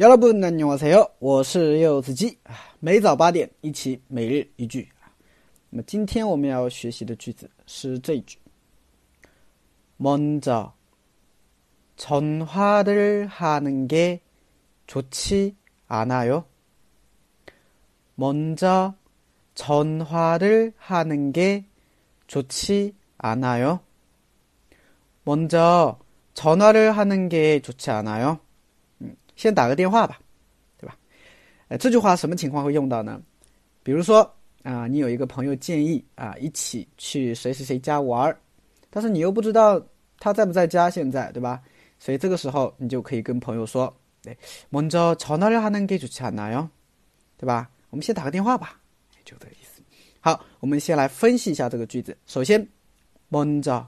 여러분안녕하세요，我是柚子鸡啊。每早八点，一起每日一句啊。那么今天我们要学习的句子是这一句：먼저전화를하는게좋지않아요먼저전화를하는게좋지않아요먼저전화를하는게좋지않아요嗯， 先打个电话吧。呃，这句话什么情况会用到呢？比如说啊，你有一个朋友建议啊，一起去谁谁谁家玩儿，但是你又不知道他在不在家，现在对吧？所以这个时候你就可以跟朋友说，对，먼저전화를하는게좋지않아 요， 对吧？我们先打个电话吧，就这个意思。好，我们先来分析一下这个句子。首先，먼 저，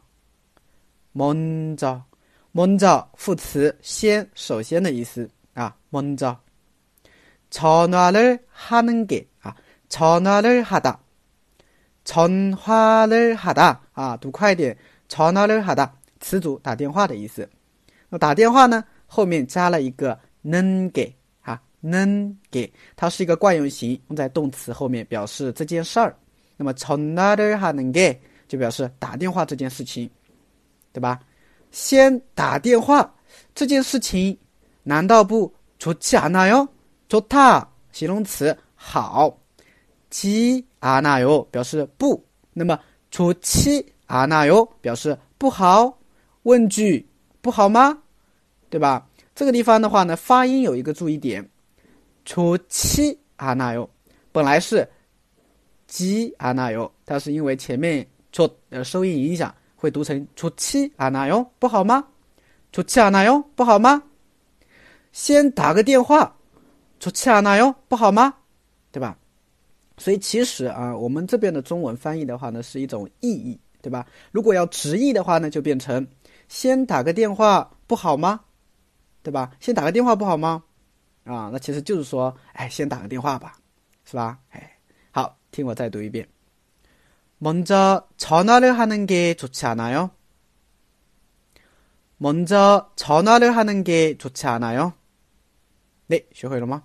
먼 저， 먼저副词先，首先的意思啊，먼 저。 전화를 하는 게, 아, 전화를 하다. 전화를 하다. 아, 读快点. 전화를 하다. 词组打电话的意思.那打电话呢,后面加了一个는 게, 아, 는 게. 它是一个惯用型,用在动词后面表示这件事儿.那么 전화를 하는 게 就表示打电话这件事情,对吧? 先打电话这件事情难道不좋지않아요 좋다形容词好，지않아 요， 表示不。那么좋지않아 요， 表示不好。问句不好吗？对吧？这个地方的话呢，发音有一个注意点，좋지않아 요， 本来是지않아 요， 但是因为前面조呃收音影响， 会读成좋지않아 요， 不好吗？좋지않아 요， 不好吗？先打个电话。出气啊，那哟，不好吗？对吧？所以其实啊，我们这边的中文翻译的话呢，是一种意义，对吧？如果要直译的话呢，就变成先打个电话不好吗？对吧？先打个电话不好吗？啊，那其实就是说，哎，先打个电话吧，是吧？哎，好，听我再读一遍。 먼저 전화를 하는 게 좋지 않아요? 먼저 전화를 하는 게 좋지 않아요? 네, 쇼호 이러마.